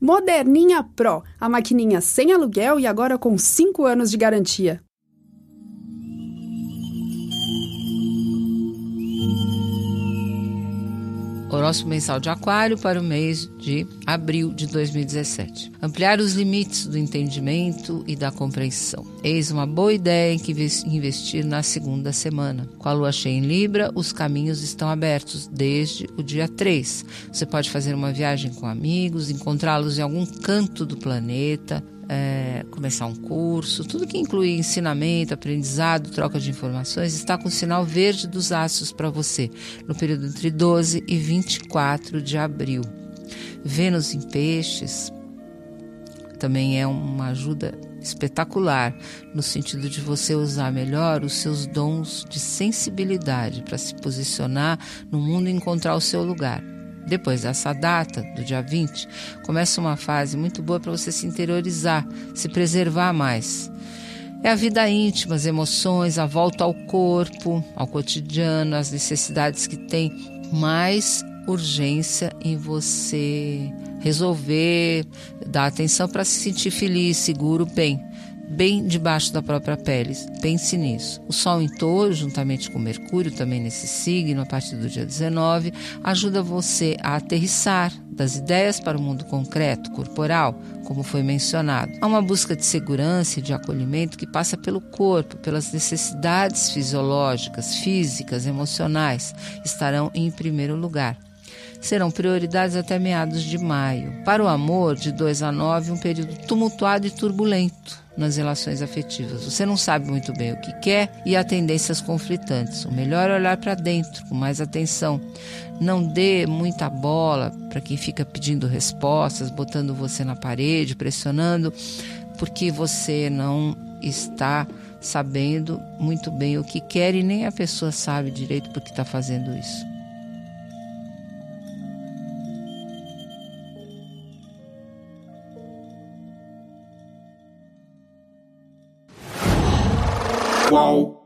Moderninha Pro, a maquininha sem aluguel e agora com 5 anos de garantia. Horóscopo mensal de Aquário para o mês de abril de 2017. Ampliar os limites do entendimento e da compreensão. Eis uma boa ideia em que investir na segunda semana. Com a lua cheia em Libra, os caminhos estão abertos desde o dia 3. Você pode fazer uma viagem com amigos, encontrá-los em algum canto do planeta, é, começar um curso, tudo que inclui ensinamento, aprendizado, troca de informações, está com o sinal verde dos astros para você no período entre 12 e 24 de abril. Vênus em Peixes também é uma ajuda espetacular no sentido de você usar melhor os seus dons de sensibilidade para se posicionar no mundo e encontrar o seu lugar. Depois dessa data, do dia 20, começa uma fase muito boa para você se interiorizar, se preservar mais. É a vida íntima, as emoções, a volta ao corpo, ao cotidiano, as necessidades que tem mais urgência em você resolver, dar atenção para se sentir feliz, seguro, bem bem debaixo da própria pele. Pense nisso. O Sol em touro, juntamente com Mercúrio, também nesse signo, a partir do dia 19, ajuda você a aterrissar das ideias para o mundo concreto, corporal, como foi mencionado. Há uma busca de segurança e de acolhimento que passa pelo corpo, pelas necessidades fisiológicas, físicas, emocionais, estarão em primeiro lugar serão prioridades até meados de maio. Para o amor, de 2 a 9, um período tumultuado e turbulento nas relações afetivas. Você não sabe muito bem o que quer e há tendências conflitantes. O melhor é olhar para dentro com mais atenção. Não dê muita bola para quem fica pedindo respostas, botando você na parede, pressionando, porque você não está sabendo muito bem o que quer e nem a pessoa sabe direito por que está fazendo isso. whoa.